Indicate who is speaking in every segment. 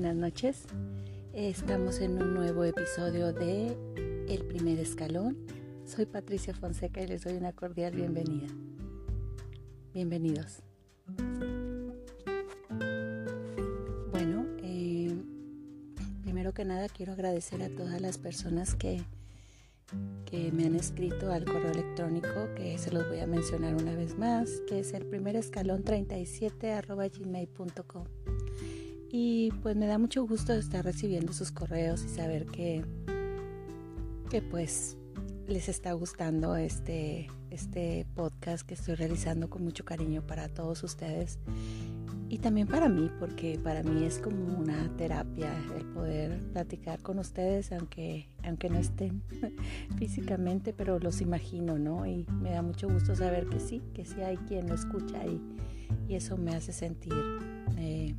Speaker 1: buenas noches. Estamos en un nuevo episodio de El primer escalón. Soy Patricia Fonseca y les doy una cordial bienvenida. Bienvenidos. Bueno, eh, primero que nada quiero agradecer a todas las personas que, que me han escrito al correo electrónico, que se los voy a mencionar una vez más, que es el primer escalón 37 arroba gmail.com. Y pues me da mucho gusto estar recibiendo sus correos y saber que, que pues les está gustando este, este podcast que estoy realizando con mucho cariño para todos ustedes y también para mí, porque para mí es como una terapia el poder platicar con ustedes, aunque, aunque no estén físicamente, pero los imagino, ¿no? Y me da mucho gusto saber que sí, que sí hay quien lo escucha y, y eso me hace sentir eh,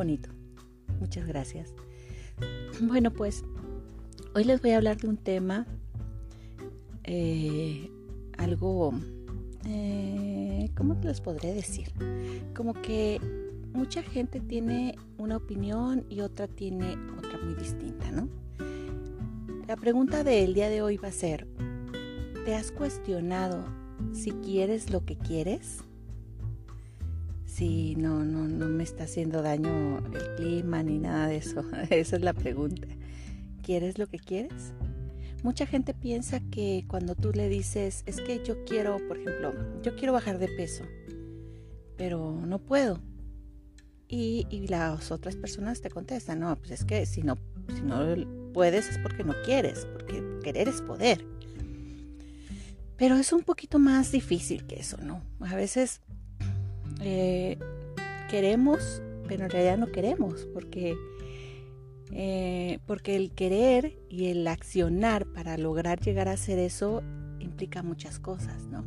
Speaker 1: bonito. Muchas gracias. Bueno, pues hoy les voy a hablar de un tema, eh, algo, eh, ¿cómo les podré decir? Como que mucha gente tiene una opinión y otra tiene otra muy distinta, ¿no? La pregunta del día de hoy va a ser, ¿te has cuestionado si quieres lo que quieres? Si no, no, no me está haciendo daño el clima ni nada de eso. Esa es la pregunta. ¿Quieres lo que quieres? Mucha gente piensa que cuando tú le dices, es que yo quiero, por ejemplo, yo quiero bajar de peso, pero no puedo. Y, las otras personas te contestan, no, pues es que si no, si no puedes es porque no quieres, porque querer es poder. Pero es un poquito más difícil que eso, ¿no? A veces eh, queremos, pero en realidad no queremos, porque, eh, porque el querer y el accionar para lograr llegar a hacer eso implica muchas cosas, ¿no?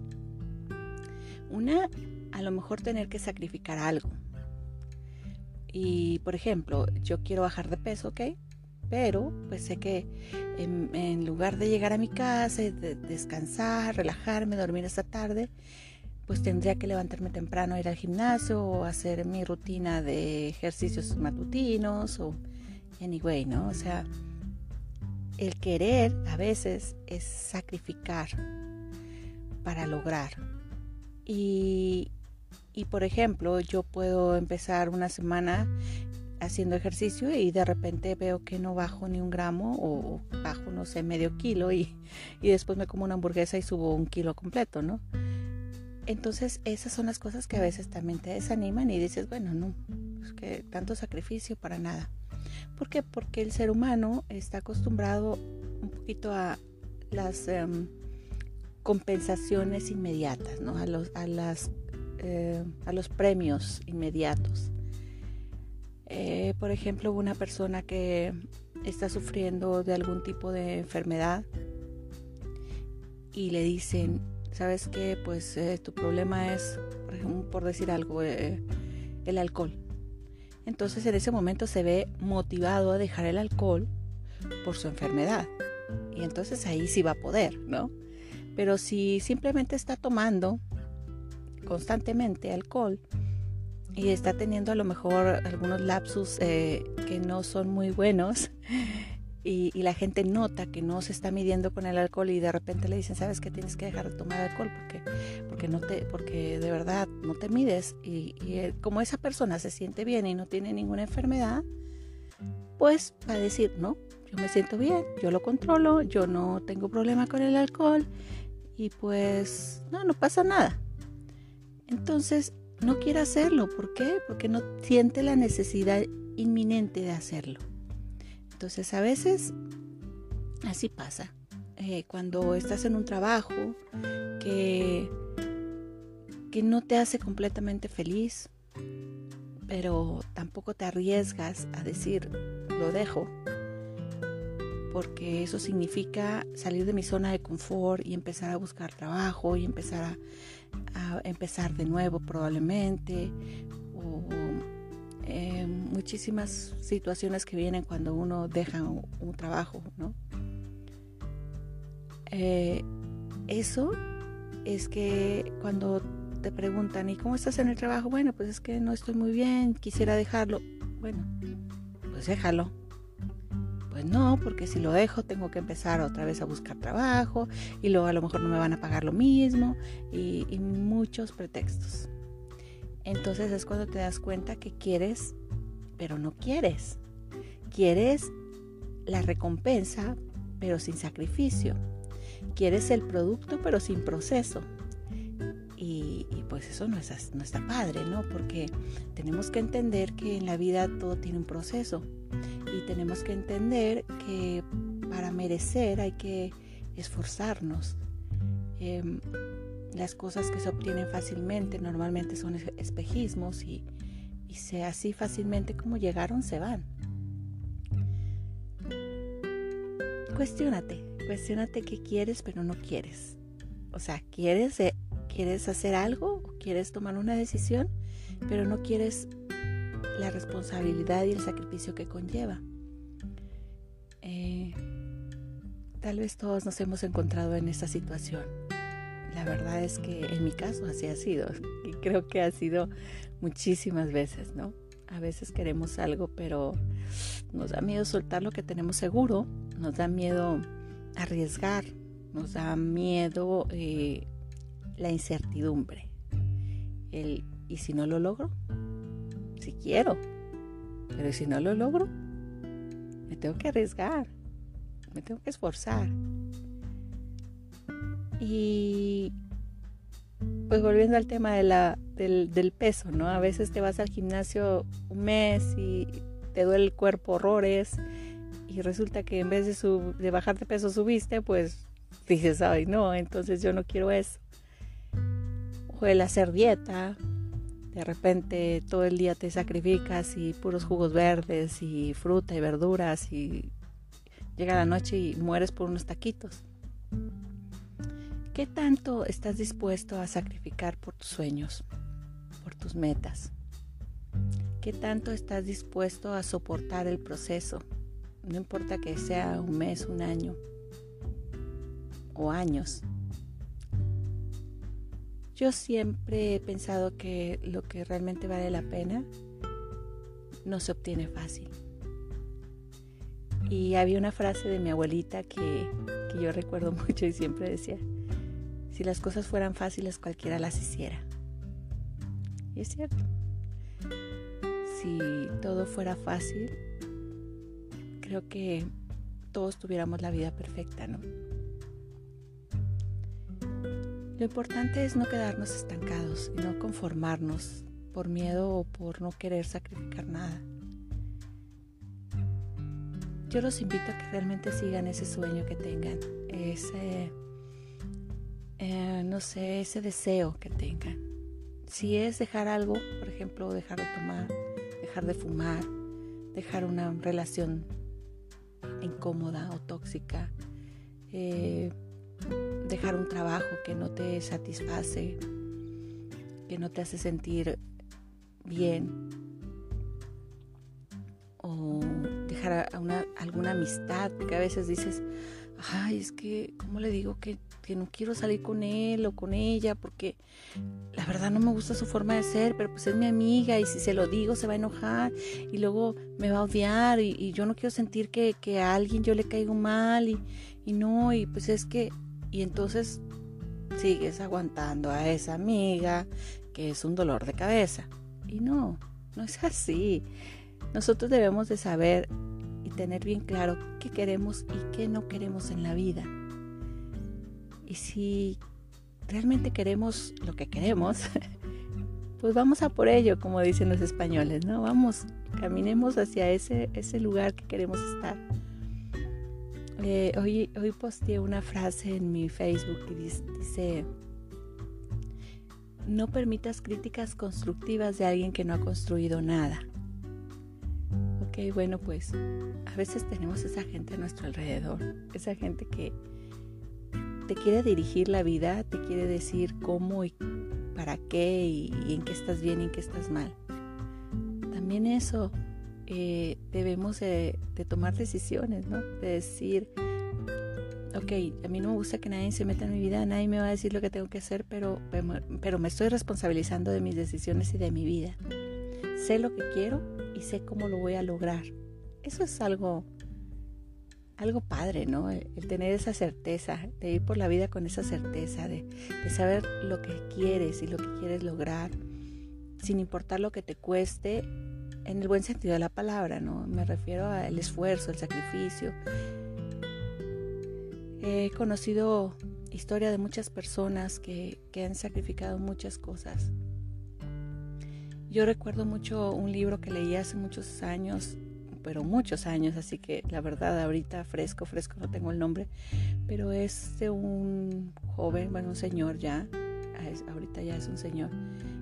Speaker 1: Una, a lo mejor tener que sacrificar algo. Y, por ejemplo, yo quiero bajar de peso, ¿ok? Pero, pues sé que en, lugar de llegar a mi casa, descansar, relajarme, dormir esta tarde, pues tendría que levantarme temprano, ir al gimnasio o hacer mi rutina de ejercicios matutinos o anyway, ¿no? O sea, el querer a veces es sacrificar para lograr. Y, y por ejemplo, yo puedo empezar una semana haciendo ejercicio y de repente veo que no bajo ni un gramo o bajo, no sé, medio kilo y, y después me como una hamburguesa y subo un kilo completo, ¿no? Entonces esas son las cosas que a veces también te desaniman y dices, bueno, no, es que tanto sacrificio para nada. ¿Por qué? Porque el ser humano está acostumbrado un poquito a las em, compensaciones inmediatas, ¿no? a, los, a, las, eh, a los premios inmediatos. Eh, por ejemplo, una persona que está sufriendo de algún tipo de enfermedad y le dicen, sabes que pues eh, tu problema es, por, decir algo, eh, el alcohol. Entonces en ese momento se ve motivado a dejar el alcohol por su enfermedad. Y entonces ahí sí va a poder, ¿no? Pero si simplemente está tomando constantemente alcohol y está teniendo a lo mejor algunos lapsus eh, que no son muy buenos, y, la gente nota que no se está midiendo con el alcohol y de repente le dicen, sabes que tienes que dejar de tomar alcohol porque, porque, no te, porque de verdad no te mides y, como esa persona se siente bien y no tiene ninguna enfermedad, pues va a decir, no, yo me siento bien, yo lo controlo, yo no tengo problema con el alcohol y pues no, no pasa nada. Entonces no quiere hacerlo, ¿por qué? Porque no siente la necesidad inminente de hacerlo. Entonces a veces así pasa. Eh, cuando estás en un trabajo que, que no te hace completamente feliz, pero tampoco te arriesgas a decir lo dejo, porque eso significa salir de mi zona de confort y empezar a buscar trabajo y empezar a, empezar de nuevo probablemente, eh, muchísimas situaciones que vienen cuando uno deja un, trabajo, ¿no? Eh, eso es que cuando te preguntan, ¿y cómo estás en el trabajo? Bueno, pues es que no estoy muy bien, quisiera dejarlo. Bueno, pues déjalo. Pues no, porque si lo dejo tengo que empezar otra vez a buscar trabajo y luego a lo mejor no me van a pagar lo mismo y, y muchos pretextos. Entonces es cuando te das cuenta que quieres, pero no quieres. Quieres la recompensa, pero sin sacrificio. Quieres el producto, pero sin proceso. Y, pues eso no, es, no está padre, ¿no? Porque tenemos que entender que en la vida todo tiene un proceso. Y tenemos que entender que para merecer hay que esforzarnos. Em, las cosas que se obtienen fácilmente normalmente son espejismos y, y se así fácilmente como llegaron se van. Cuestiónate, cuestiónate qué quieres pero no quieres. O sea, ¿quieres, eh, ¿quieres hacer algo quieres tomar una decisión pero no quieres la responsabilidad y el sacrificio que conlleva? Eh, tal vez todos nos hemos encontrado en esa situación. La verdad es que en mi caso así ha sido y creo que ha sido muchísimas veces, ¿no? A veces queremos algo, pero nos da miedo soltar lo que tenemos seguro, nos da miedo arriesgar, nos da miedo eh, la incertidumbre. El, ¿y si no lo logro? Si quiero, pero si no lo logro? Me tengo que arriesgar, me tengo que esforzar. Y pues volviendo al tema de la, del, peso, ¿no? A veces te vas al gimnasio un mes y te duele el cuerpo horrores y resulta que en vez de, bajar de peso subiste, pues dices, ay no, entonces yo no quiero eso. O el hacer dieta, de repente todo el día te sacrificas y puros jugos verdes y fruta y verduras y llega la noche y mueres por unos taquitos. ¿Qué tanto estás dispuesto a sacrificar por tus sueños, por tus metas? ¿Qué tanto estás dispuesto a soportar el proceso? No importa que sea un mes, un año o años. Yo siempre he pensado que lo que realmente vale la pena no se obtiene fácil. Y había una frase de mi abuelita que, que yo recuerdo mucho y siempre decía, si las cosas fueran fáciles, cualquiera las hiciera. Y es cierto. Si todo fuera fácil, creo que todos tuviéramos la vida perfecta, ¿no? Lo importante es no quedarnos estancados y no conformarnos por miedo o por no querer sacrificar nada. Yo los invito a que realmente sigan ese sueño que tengan, ese eh, no sé, ese deseo que tengan. Si es dejar algo, por ejemplo, dejar de tomar, dejar de fumar, dejar una relación incómoda o tóxica, eh, dejar un trabajo que no te satisface, que no te hace sentir bien, o dejar alguna amistad, porque a veces dices, ay, es que, ¿cómo le digo que, no quiero salir con él o con ella? Porque la verdad no me gusta su forma de ser, pero pues es mi amiga y si se lo digo se va a enojar y luego me va a odiar y, yo no quiero sentir que, a alguien yo le caigo mal y, y no, y pues es que, y entonces sigues aguantando a esa amiga que es un dolor de cabeza. Y no, no es así. Nosotros debemos de saber tener bien claro qué queremos y qué no queremos en la vida. Y si realmente queremos lo que queremos, pues vamos a por ello, como dicen los españoles, ¿no? Vamos, caminemos hacia ese, ese lugar que queremos estar. Eh, hoy, hoy posteé una frase en mi Facebook que dice, no permitas críticas constructivas de alguien que no ha construido nada. Ok, bueno, pues a veces tenemos esa gente a nuestro alrededor, esa gente que te quiere dirigir la vida, te quiere decir cómo y para qué y, en qué estás bien y en qué estás mal. También eso eh, debemos de, tomar decisiones, ¿no? De decir, ok, a mí no me gusta que nadie se meta en mi vida, nadie me va a decir lo que tengo que hacer, pero, pero me estoy responsabilizando de mis decisiones y de mi vida. Sé lo que quiero y sé cómo lo voy a lograr. eso es algo, algo padre, ¿no? El, tener esa certeza, de ir por la vida con esa certeza, de, saber lo que quieres y lo que quieres lograr, sin importar lo que te cueste, en el buen sentido de la palabra, ¿no? Me refiero al esfuerzo, el sacrificio. He conocido historia de muchas personas que, que han sacrificado muchas cosas. Yo recuerdo mucho un libro que leí hace muchos años, pero muchos años, así que la verdad ahorita fresco, fresco no tengo el nombre, pero es de un joven, bueno, un señor ya, ahorita ya es un señor,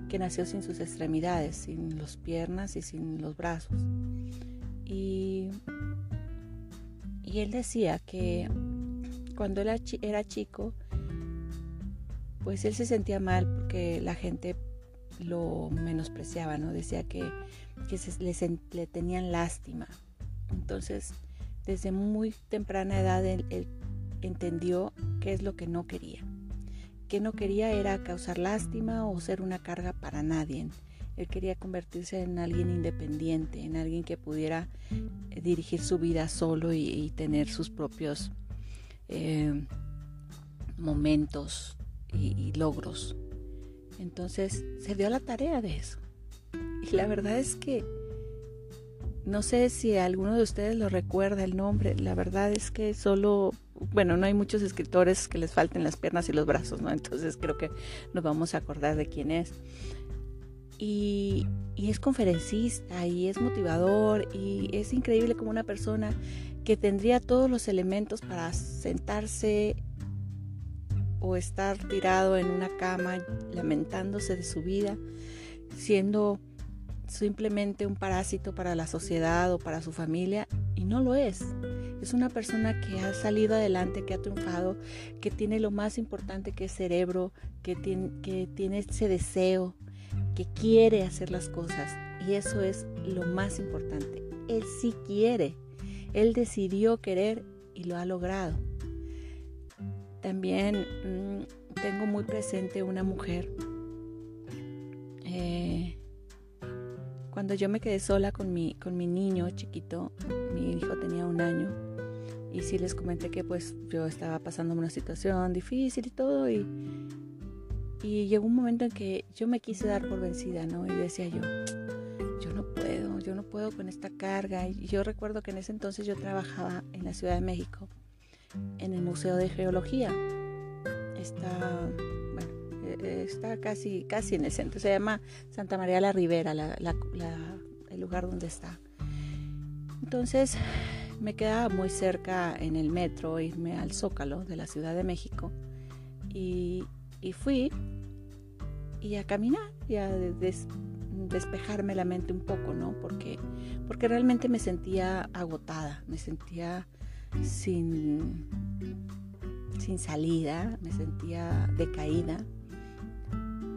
Speaker 1: que nació sin sus extremidades, sin las piernas y sin los brazos. Y, y él decía que cuando él era chico, pues él se sentía mal porque la gente lo menospreciaba, ¿no? Decía que, que le, tenían lástima. Entonces, desde muy temprana edad, él entendió qué es lo que no quería que no quería era causar lástima o ser una carga para nadie. Él quería convertirse en alguien independiente, en alguien que pudiera eh, dirigir su vida solo y, tener sus propios eh, momentos y, logros. Entonces se dio la tarea de eso. Y la verdad es que no sé si alguno de ustedes lo recuerda el nombre. La verdad es que solo bueno, no hay muchos escritores que les falten las piernas y los brazos, ¿no? Entonces creo que nos vamos a acordar de quién es. Y, es conferencista y es motivador y es increíble como una persona que tendría todos los elementos para sentarse o estar tirado en una cama lamentándose de su vida, siendo simplemente un parásito para la sociedad o para su familia, y no lo es. Es una persona que ha salido adelante, que ha triunfado, que tiene lo más importante que es cerebro, que tiene, que tiene ese deseo, que quiere hacer las cosas. Y eso es lo más importante. Él sí quiere. Él decidió querer y lo ha logrado. También mm, tengo muy presente una mujer. Eh, cuando yo me quedé sola con mi, con mi niño chiquito, mi hijo tenía un año, y sí les comenté que pues yo estaba pasando una situación difícil y todo y, y llegó un momento en que yo me quise dar por vencida, ¿no? Y decía yo, yo no puedo, yo no puedo con esta carga. Y yo recuerdo que en ese entonces yo trabajaba en la Ciudad de México, en el Museo de Geología. Está, bueno, e, está casi, casi en el centro. Se llama Santa María la Ribera, la, el lugar donde está. Entonces, me quedaba muy cerca en el metro irme al Zócalo de la Ciudad de México y, fui y a caminar y a despejarme la mente un poco, ¿no? Porque, porque realmente me sentía agotada, me sentía sin, sin salida, me sentía decaída.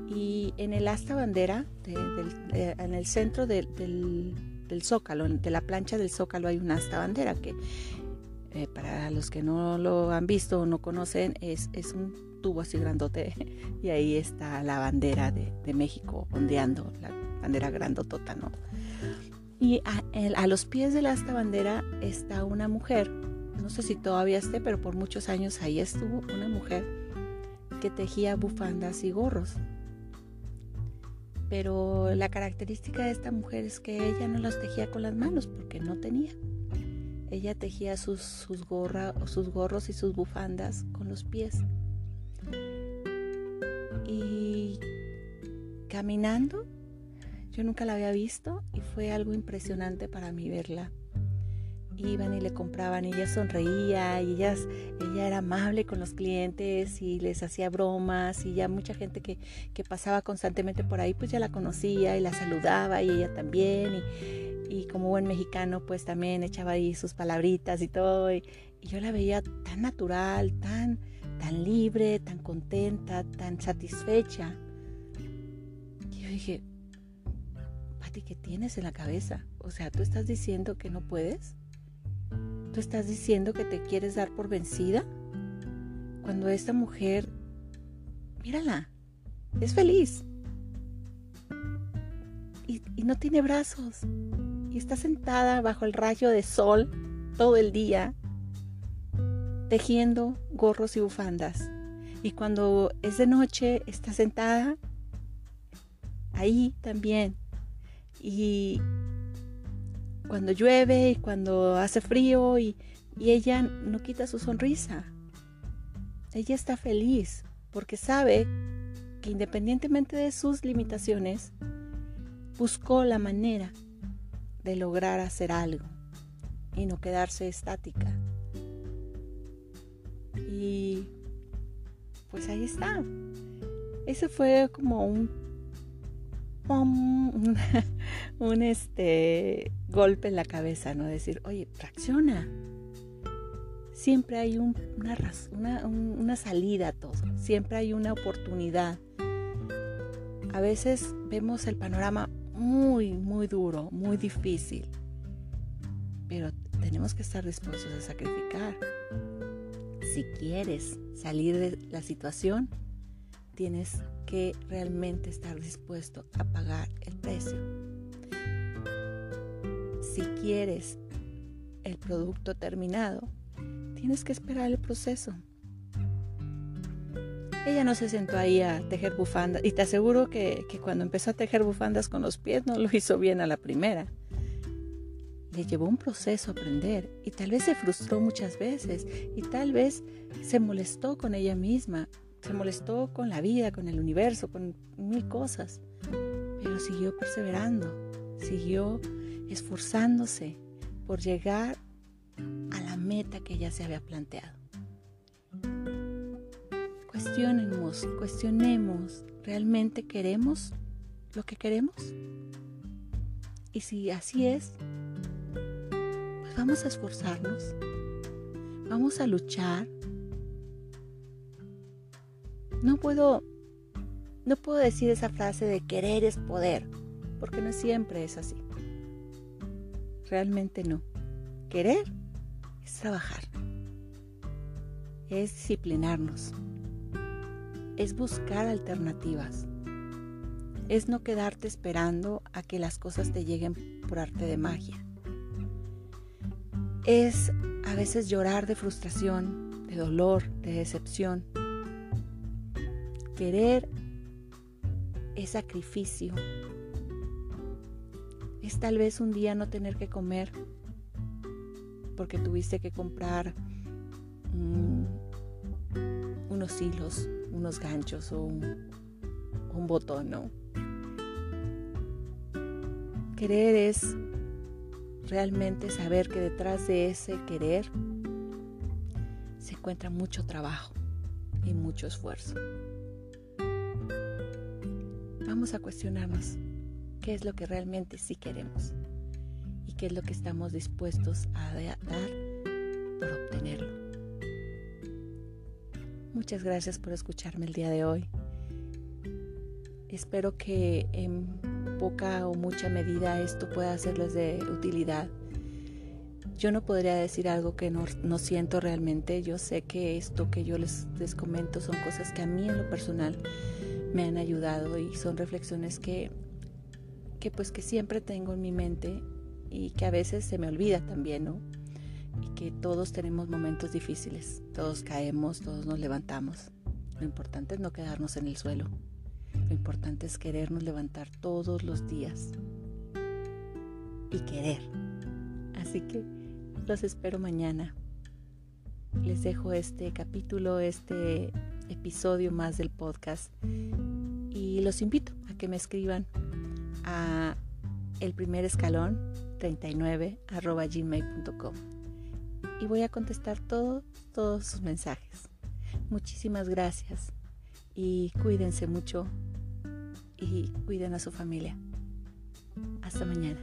Speaker 1: Y en el asta bandera, en el centro del del zócalo, de la plancha del zócalo hay una asta bandera que eh, para los que no lo han visto o no conocen es, es un tubo así grandote y ahí está la bandera de, de México ondeando, la bandera grandotota, ¿no? Y a, los pies de la asta bandera está una mujer, no sé si todavía esté, pero por muchos años ahí estuvo una mujer que tejía bufandas y gorros pero la característica de esta mujer es que ella no las tejía con las manos porque no tenía. Ella tejía sus, sus, sus gorros y sus bufandas con los pies. Y caminando, yo nunca la había visto y fue algo impresionante para mí verla iban y le compraban y ella sonreía y ellas, ella era amable con los clientes y les hacía bromas y ya mucha gente que, que pasaba constantemente por ahí pues ya la conocía y la saludaba y ella también y, y como buen mexicano pues también echaba ahí sus palabritas y todo y, yo la veía tan natural, tan, tan libre, tan contenta, tan satisfecha. Y yo dije, Pati, ¿qué tienes en la cabeza? O sea, ¿tú estás diciendo que no puedes? ¿Tú estás diciendo que te quieres dar por vencida? Cuando esta mujer, mírala, es feliz. Y, no tiene brazos. y está sentada bajo el rayo de sol todo el día tejiendo gorros y bufandas. Y cuando es de noche está sentada ahí también. Y cuando llueve y cuando hace frío y, y ella no quita su sonrisa. Ella está feliz porque sabe que independientemente de sus limitaciones, buscó la manera de lograr hacer algo y no quedarse estática. Y pues ahí está. Ese fue como un un, este golpe en la cabeza, ¿no? Decir, oye, fracciona. Siempre hay una, una, una salida a todo, siempre hay una oportunidad. A veces vemos el panorama muy, muy duro, muy difícil, pero tenemos que estar dispuestos a sacrificar. Si quieres salir de la situación, tienes que realmente estar dispuesto a pagar el precio. Si quieres el producto terminado, tienes que esperar el proceso. Ella no se sentó ahí a tejer bufandas y te aseguro que, que, cuando empezó a tejer bufandas con los pies no lo hizo bien a la primera. Le llevó un proceso aprender y tal vez se frustró muchas veces y tal vez se molestó con ella misma se molestó con la vida, con el universo, con mil cosas, pero siguió perseverando, siguió esforzándose por llegar a la meta que ella se había planteado. Cuestionemos, cuestionemos, ¿realmente queremos lo que queremos? Y si así es, pues vamos a esforzarnos, vamos a luchar, no puedo, no puedo decir esa frase de querer es poder, porque no siempre es así. Realmente no. Querer es trabajar, es disciplinarnos, es buscar alternativas, es no quedarte esperando a que las cosas te lleguen por arte de magia. Es a veces llorar de frustración, de dolor, de decepción, Querer es sacrificio. Es tal vez un día no tener que comer porque tuviste que comprar unos hilos, unos ganchos o un, botón, ¿no? Querer es realmente saber que detrás de ese querer se encuentra mucho trabajo y mucho esfuerzo vamos a cuestionarnos qué es lo que realmente sí queremos y qué es lo que estamos dispuestos a dar por obtenerlo. Muchas gracias por escucharme el día de hoy. Espero que en poca o mucha medida esto pueda serles de utilidad. Yo no podría decir algo que no, siento realmente. Yo sé que esto que yo les, les comento son cosas que a mí en lo personal me han ayudado y son reflexiones que, que pues que siempre tengo en mi mente y que a veces se me olvida también, ¿no? Y que todos tenemos momentos difíciles, todos caemos, todos nos levantamos. Lo importante es no quedarnos en el suelo. Lo importante es querernos levantar todos los días y querer. Así que los espero mañana. Les dejo este capítulo, este episodio más del podcast y los invito a que me escriban a el primer escalón 39 arroba gmail.com y voy a contestar todos todos sus mensajes. Muchísimas gracias y cuídense mucho y cuiden a su familia. Hasta mañana.